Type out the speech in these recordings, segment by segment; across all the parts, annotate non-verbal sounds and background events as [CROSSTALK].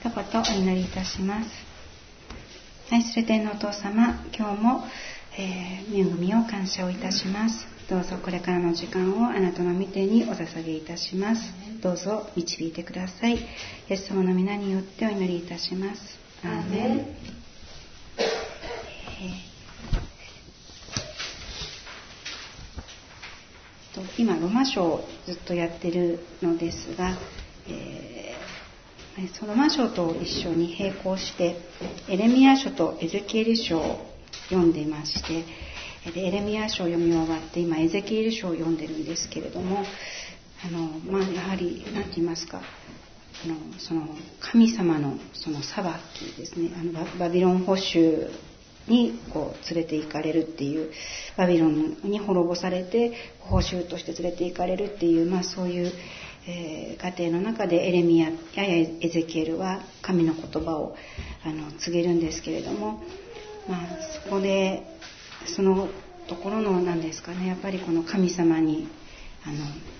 一言お祈りいたします。愛する天のお父様今日も、えー、恵みを感謝をいたします。どうぞこれからの時間をあなたの御手にお捧げいたします。どうぞ導いてください。イエス様の皆によってお祈りいたします。アーメン、えー、今ロマ書をずっとやってるのですが、えー、そのロマ書と一緒に並行してエレミア書とエゼキエル書を読んでいましてでエレミア書を読み終わって今エゼキエル書を読んでるんですけれどもあの、まあ、やはり何て言いますかあのその神様のその裁きですね。あのバビロン捕囚にこう連れて行かれるっていうバビロンに滅ぼされて報酬として連れて行かれるっていう、まあ、そういう、えー、家庭の中でエレミアややエゼキエルは神の言葉をあの告げるんですけれども、まあ、そこでそのところの何ですかねやっぱりこの神様にあの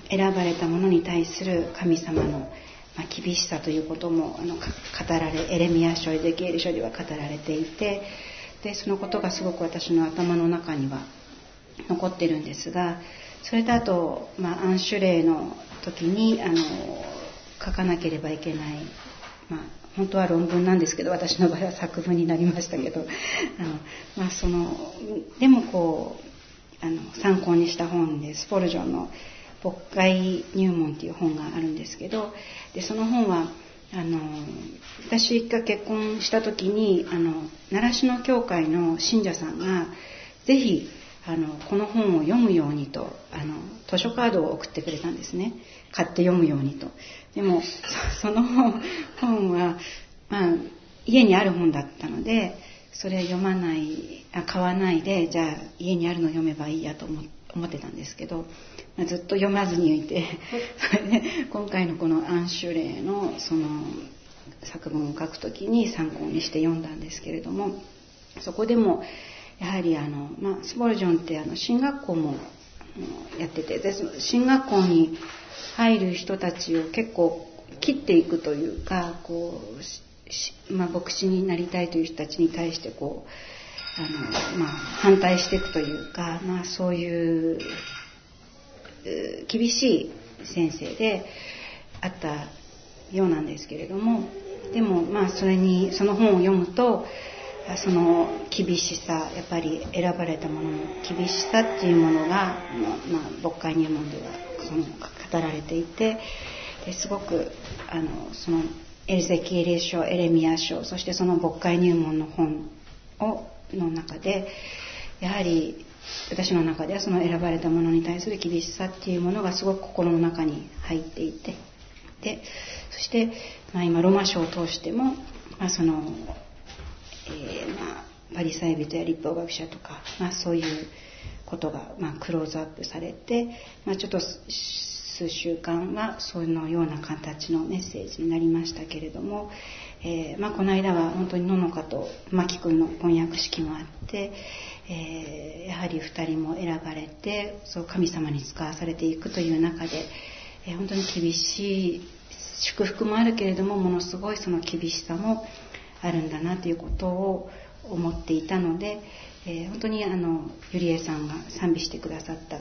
選ばれた者に対する神様の、まあ、厳しさということもあの語られエレミア書エゼキエル書では語られていてでそのことがすごく私の頭の中には残ってるんですがそれとあと、まあ、アンシュレイの時にあの書かなければいけない、まあ、本当は論文なんですけど私の場合は作文になりましたけどあの、まあ、そのでもこうあの参考にした本でスポルジョンの「牧会入門」っていう本があるんですけどでその本はあの私が結婚した時にあの習志野教会の信者さんがぜひあのこの本を読むようにとあの図書カードを送ってくれたんですね。買って読むようにと。でも [LAUGHS] その本は、まあ、家にある本だったのでそれ読まないあ買わないでじゃあ家にあるの読めばいいやと思思ってたんですけどまずっと読まずにいて [LAUGHS] それで今回のこのアンシュレイのその作文を書く時に参考にして読んだんですけれどもそこでもやはりあの、まあ、スポルジョンってあの進学校もやっててで進学校に入る人たちを結構切っていくというかこう、まあ、牧師になりたいという人たちに対してこうあの、まあ、反対していくというか、まあ、そういう厳しい先生であったようなんですけれどもでもまあそれにその本を読むとその厳しさやっぱり選ばれたものの厳しさっていうものが、まあ、牧会入門ではその語られていてですごくあのそのエルゼキエレ書エレミア書そしてその牧会入門の本をの中でやはり私の中ではその選ばれたものに対する厳しさっていうものがすごく心の中に入っていてでそして、まあ、今ロマ書を通しても、まあ、その、えー、まあ、パリサイ人や立法学者とか、まあ、そういうことが、まあ、クローズアップされて、まあ、ちょっと数週間はそのような形のメッセージになりましたけれども、えーまあ、この間は本当にののかと真木君の婚約式もあって、えー、やはり2人も選ばれてそう神様に使わされていくという中で、えー、本当に厳しい祝福もあるけれどもものすごいその厳しさもあるんだなということを思っていたので、えー、本当にあのゆりえさんが賛美してくださった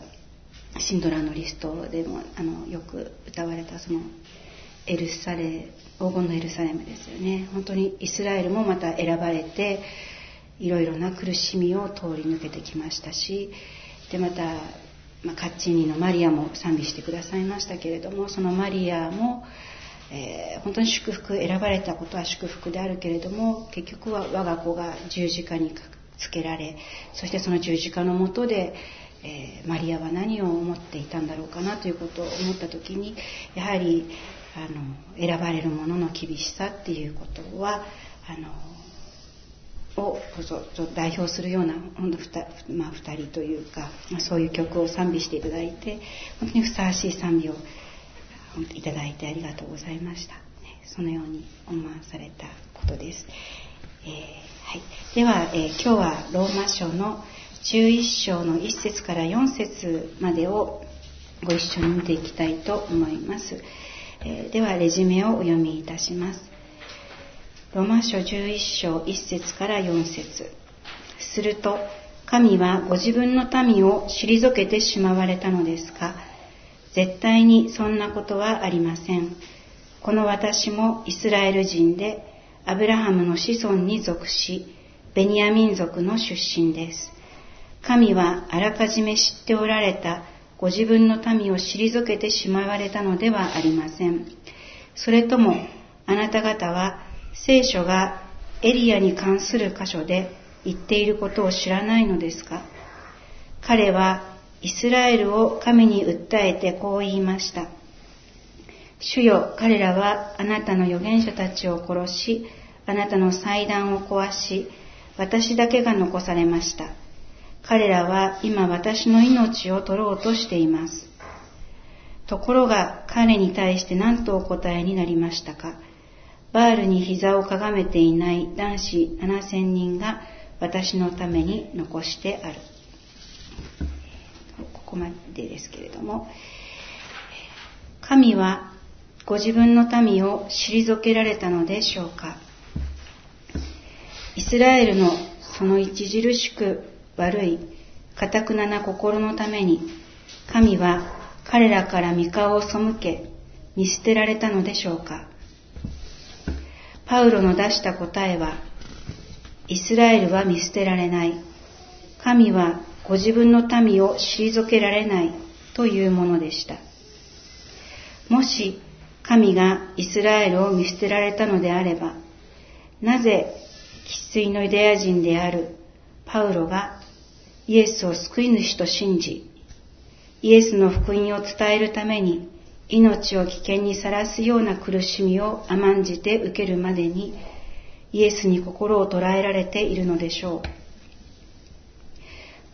シンドラーのリストでもあのよく歌われたそのエルサレ黄金のエルサレムですよね。本当にイスラエルもまた選ばれていろいろな苦しみを通り抜けてきましたしでまた、まあ、カッチーニのマリアも賛美してくださいましたけれどもそのマリアも、えー、本当に祝福選ばれたことは祝福であるけれども結局は我が子が十字架につけられそしてその十字架のもとで、えー、マリアは何を思っていたんだろうかなということを思った時にやはりあの選ばれる者のの厳しさっていうことはあのを代表するような本当 2,、まあ、2人というか、そういう曲を賛美していただいて本当にふさわしい賛美をいただいてありがとうございました、そのように思わされたことです、えー、はい、では、えー、今日はローマ書の11章の1節から4節までをご一緒に見ていきたいと思います、えー、ではレジュメをお読みいたします。ローマ書11章1節から4節。すると、神はご自分の民を退けてしまわれたのですか？絶対にそんなことはありません。この私もイスラエル人で、アブラハムの子孫に属し、ベニヤ民族の出身です。神はあらかじめ知っておられたご自分の民を退けてしまわれたのではありません。それともあなた方は聖書がエリアに関する箇所で言っていることを知らないのですか？彼はイスラエルを神に訴えてこう言いました。主よ、彼らはあなたの預言者たちを殺し、あなたの祭壇を壊し、私だけが残されました。彼らは今私の命を取ろうとしています。ところが彼に対して何とお答えになりましたか。バールに膝をかがめていない男子7000人が私のために残してある。までですけれども、神はご自分の民を退けられたのでしょうか。イスラエルのその著しく悪い、かたくなな心のために、神は彼らから御顔を背け、見捨てられたのでしょうか。パウロの出した答えは、イスラエルは見捨てられない。神はご自分の民を退けられないというものでした。もし神がイスラエルを見捨てられたのであれば、なぜ生粋のユダヤ人であるパウロがイエスを救い主と信じ、イエスの福音を伝えるために命を危険にさらすような苦しみを甘んじて受けるまでにイエスに心を捉えられているのでしょう。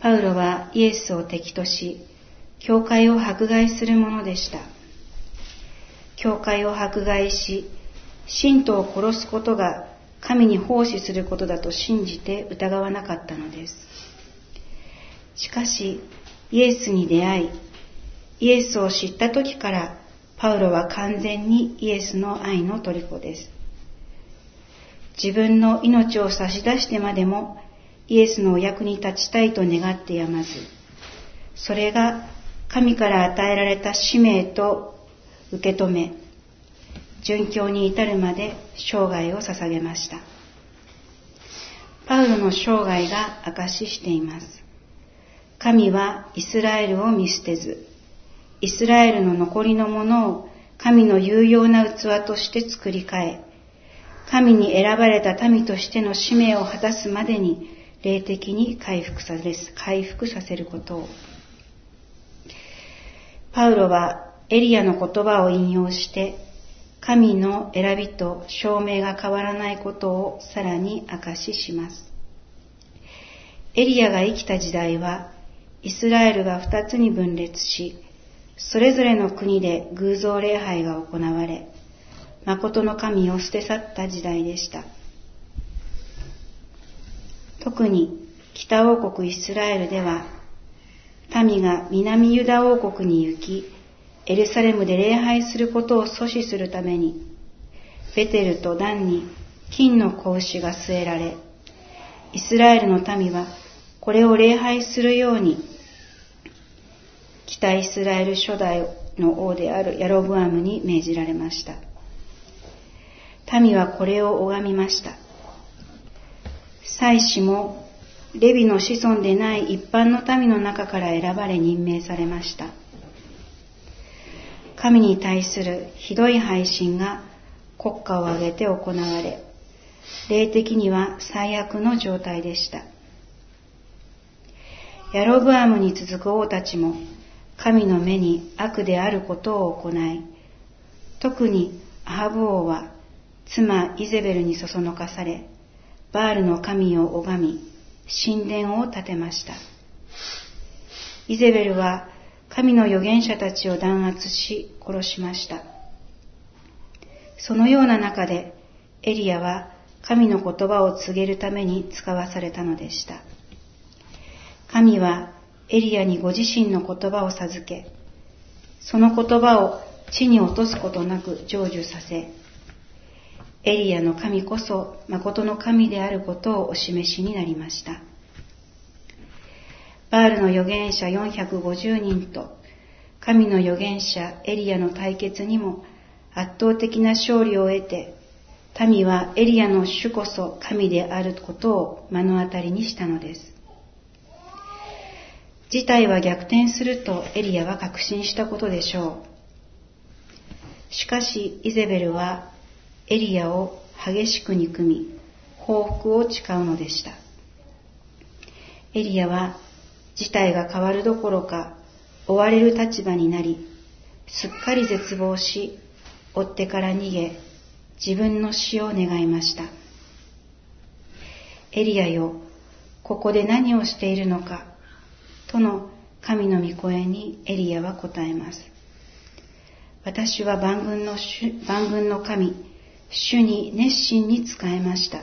パウロはイエスを敵とし、教会を迫害するものでした。教会を迫害し、信徒を殺すことが神に奉仕することだと信じて疑わなかったのです。しかし、イエスに出会い、イエスを知った時からパウロは完全にイエスの愛の虜です。自分の命を差し出してまでもイエスのお役に立ちたいと願ってやまず、それが神から与えられた使命と受け止め、殉教に至るまで生涯を捧げました。パウロの生涯が証ししています。神はイスラエルを見捨てず、イスラエルの残りのものを神の有用な器として作り変え、神に選ばれた民としての使命を果たすまでに霊的に回復させ回復させることを。パウロはエリアの言葉を引用して、神の選びと証明が変わらないことをさらに明かしします。エリアが生きた時代は、イスラエルが二つに分裂し、それぞれの国で偶像礼拝が行われ、誠の神を捨て去った時代でした。特に北王国イスラエルでは、民が南ユダ王国に行き、エルサレムで礼拝することを阻止するために、ベテルとダンに金の格子が据えられ、イスラエルの民はこれを礼拝するように、北イスラエル初代の王であるヤロブアムに命じられました。民はこれを拝みました。祭司もレビの子孫でない一般の民の中から選ばれ任命されました。神に対するひどい配信が国家を挙げて行われ、霊的には最悪の状態でした。ヤロブアムに続く王たちも神の目に悪であることを行い、特にアハブ王は妻イゼベルにそそのかされ、バールの神を拝み、神殿を建てました。イゼベルは神の預言者たちを弾圧し殺しました。そのような中でエリアは神の言葉を告げるために使わされたのでした。神はエリアにご自身の言葉を授け、その言葉を地に落とすことなく成就させ、エリアの神こそ誠の神であることをお示しになりました。バールの預言者450人と神の預言者エリアの対決にも圧倒的な勝利を得て民はエリアの主こそ神であることを目の当たりにしたのです。事態は逆転するとエリアは確信したことでしょう。しかし、イゼベルはエリアを激しく憎み、報復を誓うのでした。エリアは事態が変わるどころか追われる立場になり、すっかり絶望し、追ってから逃げ、自分の死を願いました。エリアよ、ここで何をしているのか、との神の御声にエリアは答えます。私は万軍の万軍の神、主に熱心に仕えました。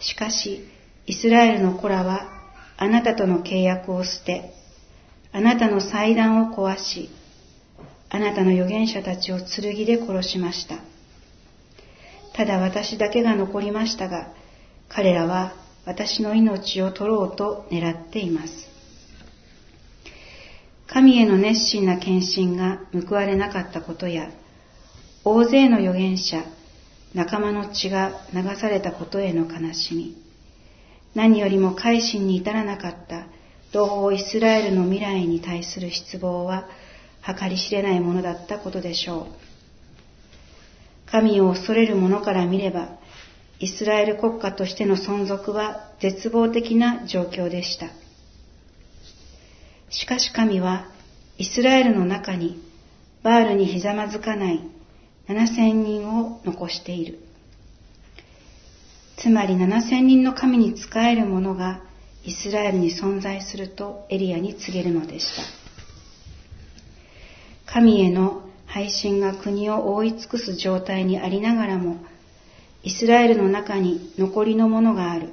しかし、イスラエルの子らはあなたとの契約を捨て、あなたの祭壇を壊し、あなたの預言者たちを剣で殺しました。ただ私だけが残りましたが、彼らは私の命を取ろうと狙っています。神への熱心な献身が報われなかったことや、大勢の預言者、仲間の血が流されたことへの悲しみ、何よりも改心に至らなかった同胞イスラエルの未来に対する失望は計り知れないものだったことでしょう。神を恐れる者から見れば、イスラエル国家としての存続は絶望的な状況でした。しかし神は、イスラエルの中にバールにひざまずかない7000人を残している。つまり7000人の神に仕える者がイスラエルに存在するとエリアに告げるのでした。神への配信が国を覆い尽くす状態にありながらも、イスラエルの中に残りのものがある。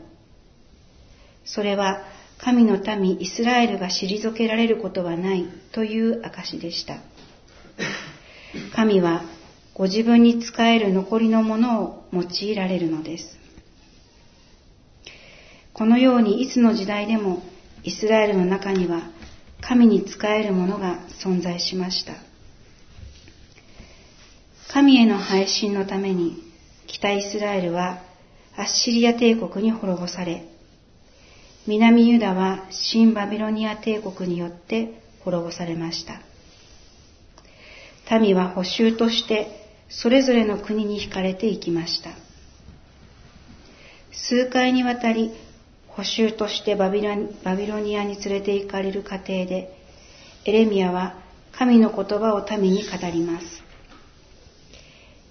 それは神の民イスラエルが退けられることはないという証でした。神はご自分に仕える残りのものを用いられるのです。このようにいつの時代でもイスラエルの中には神に仕えるものが存在しました。神への配信のために北イスラエルはアッシリア帝国に滅ぼされ、南ユダは新バビロニア帝国によって滅ぼされました。民は補修としてそれぞれの国に惹かれていきました。数回にわたり補修としてバビロニアに連れて行かれる過程で、エレミアは神の言葉を民に語ります。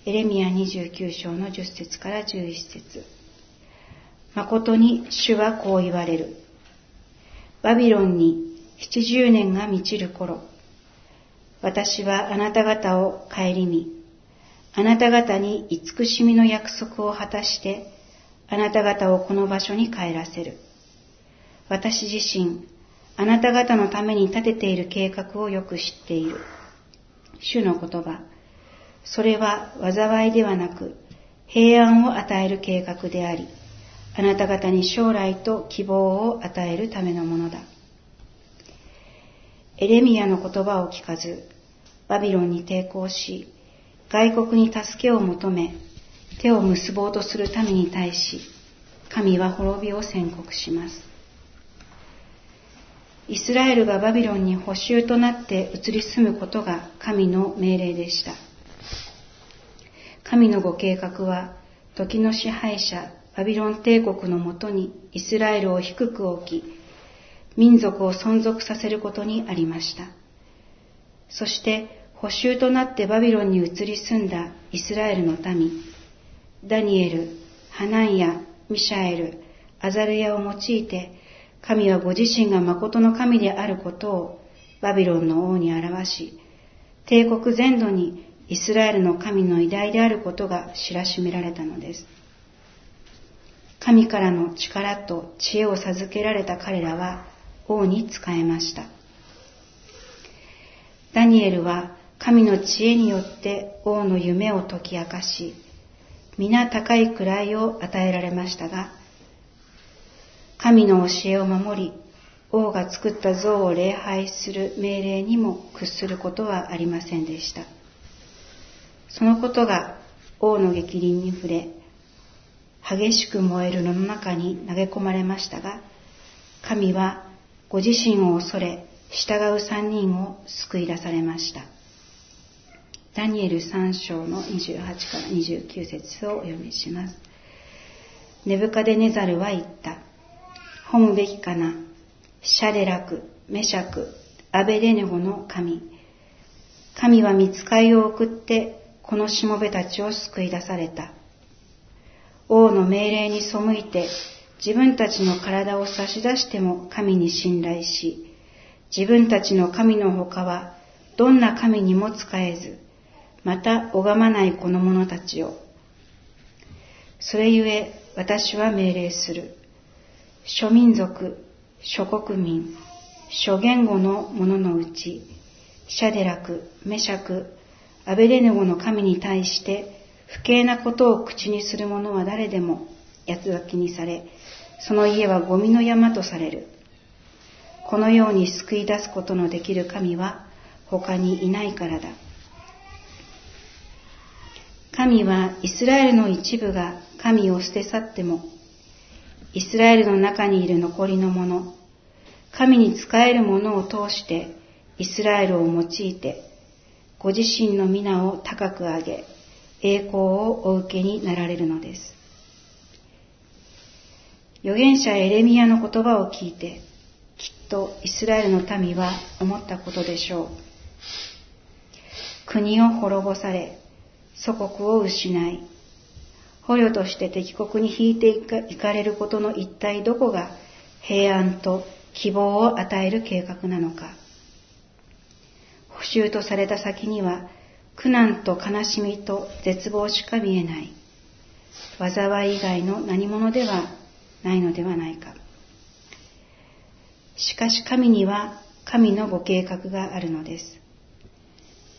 エレミア29章の10節から11節誠に主はこう言われる。バビロンに70年が満ちる頃、私はあなた方を顧み、あなた方に慈しみの約束を果たして、あなた方をこの場所に帰らせる。私自身、あなた方のために立てている計画をよく知っている。主の言葉。それは災いではなく平安を与える計画であり、あなた方に将来と希望を与えるためのものだ。エレミアの言葉を聞かず、バビロンに抵抗し、外国に助けを求め、手を結ぼうとする民に対し、神は滅びを宣告します。イスラエルがバビロンに補修となって移り住むことが神の命令でした。神のご計画は、時の支配者、バビロン帝国のもとにイスラエルを低く置き、民族を存続させることにありました。そして、補修となってバビロンに移り住んだイスラエルの民、ダニエル、ハナンヤ、ミシャエル、アザルヤを用いて、神はご自身が誠の神であることをバビロンの王に表し、帝国全土にイスラエルの神の偉大であることが知らしめられたのです。神からの力と知恵を授けられた彼らは王に仕えました。ダニエルは神の知恵によって王の夢を解き明かし、皆高い位を与えられましたが、神の教えを守り、王が作った像を礼拝する命令にも屈することはありませんでした。そのことが王の激鱗に触れ、激しく燃える炉の中に投げ込まれましたが、神はご自身を恐れ、従う三人を救い出されました。ダニエル3章の28から29節をお読みします。ネブカデネザルは言った。褒むべきかな。シャレラク、メシャク、アベデネゴの神。神は見つかいを送ってこのしもべたちを救い出された。王の命令に背いて自分たちの体を差し出しても神に信頼し、自分たちの神の他はどんな神にも仕えず、また拝まないこの者たちを。それゆえ私は命令する。諸民族、諸国民、諸言語の者のうち、シャデラク、メシャク、アベデネゴの神に対して不敬なことを口にする者は誰でも八つ書きにされ、その家はゴミの山とされる。このように救い出すことのできる神は他にいないからだ。神はイスラエルの一部が神を捨て去っても、イスラエルの中にいる残りの者、神に仕える者を通してイスラエルを用いて、ご自身の皆を高く上げ、栄光をお受けになられるのです。預言者エレミアの言葉を聞いて、きっとイスラエルの民は思ったことでしょう。国を滅ぼされ、祖国を失い、捕虜として敵国に引いていかれることの一体どこが平安と希望を与える計画なのか。補修とされた先には苦難と悲しみと絶望しか見えない。災い以外の何者ではないのではないか。しかし神には神のご計画があるのです。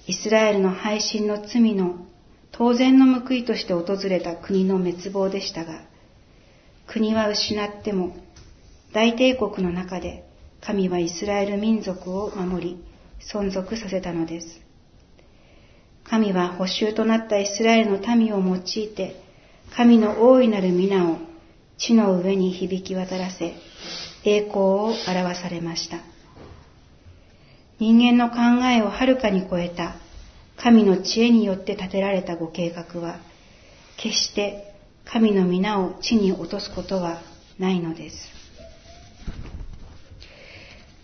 イスラエルの配信の罪の当然の報いとして訪れた国の滅亡でしたが、国は失っても大帝国の中で神はイスラエル民族を守り存続させたのです。神は補修となったイスラエルの民を用いて神の大いなる皆を地の上に響き渡らせ、栄光を表されました。人間の考えをはるかに超えた神の知恵によって立てられたご計画は、決して神の皆を地に落とすことはないのです。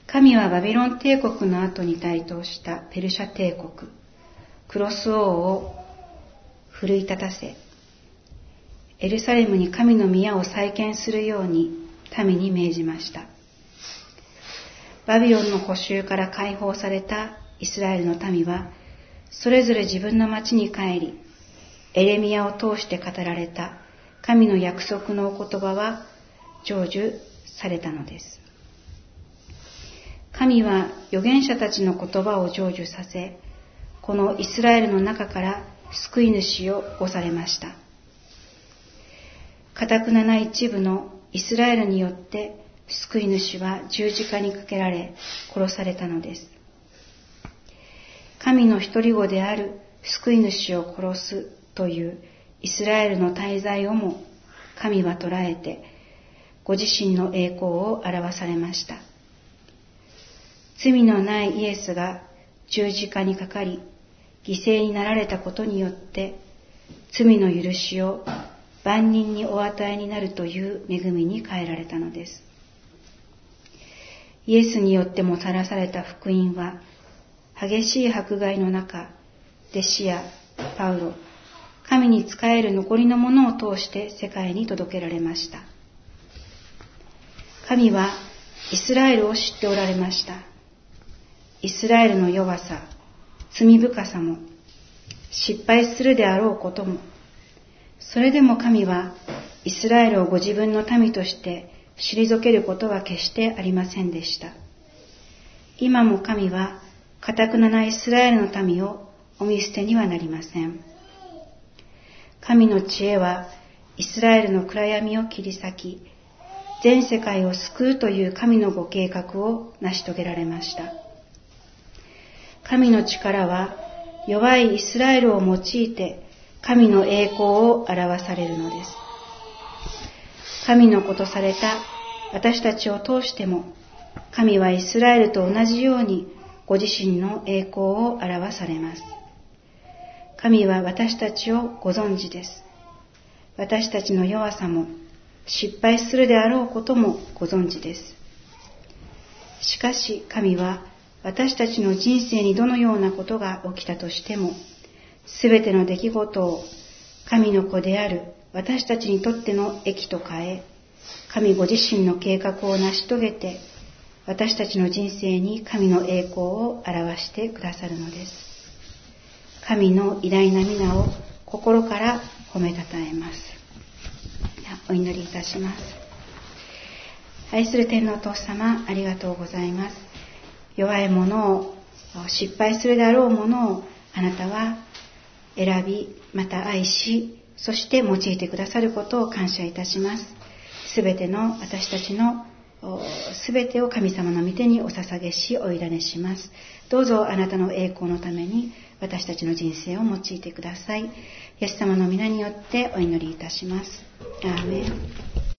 神はバビロン帝国の後に台頭したペルシャ帝国、クロス王を奮い立たせ、エルサレムに神の宮を再建するように民に命じました。バビロンの補修から解放されたイスラエルの民は、それぞれ自分の町に帰り、エレミアを通して語られた神の約束のお言葉は成就されたのです。神は預言者たちの言葉を成就させ、このイスラエルの中から救い主を起こされました。かたくなな一部のイスラエルによって救い主は十字架にかけられ殺されたのです。神の一人子である救い主を殺すというイスラエルの滞在をも神は捉えてご自身の栄光を表されました。罪のないイエスが十字架にかかり犠牲になられたことによって罪の許しを万人にお与えになるという恵みに変えられたのです。イエスによってもたらされた福音は、激しい迫害の中、弟子やパウロ、神に仕える残りのものを通して世界に届けられました。神はイスラエルを知っておられました。イスラエルの弱さ、罪深さも、失敗するであろうことも、それでも神はイスラエルをご自分の民として退けることは決してありませんでした。今も神は、かたくななイスラエルの民をお見捨てにはなりません。神の知恵はイスラエルの暗闇を切り裂き、全世界を救うという神のご計画を成し遂げられました。神の力は弱いイスラエルを用いて神の栄光を表されるのです。神の子とされた私たちを通しても、神はイスラエルと同じようにご自身の栄光を表されます。神は私たちをご存知です。私たちの弱さも失敗するであろうこともご存知です。しかし神は私たちの人生にどのようなことが起きたとしても、すべての出来事を神の子である私たちにとっての益と変え、神ご自身の計画を成し遂げて、私たちの人生に神の栄光を表してくださるのです。神の偉大な皆を心から褒めたたえます。お祈りいたします。愛する天皇父様、ありがとうございます。弱いものを、失敗するであろうものをあなたは選び、また愛し、そして用いてくださることを感謝いたします。すべての私たちのすべてを神様の御手にお捧げし、お委ねします。どうぞあなたの栄光のために私たちの人生を用いてください。イエス様の皆によってお祈りいたします。アーメン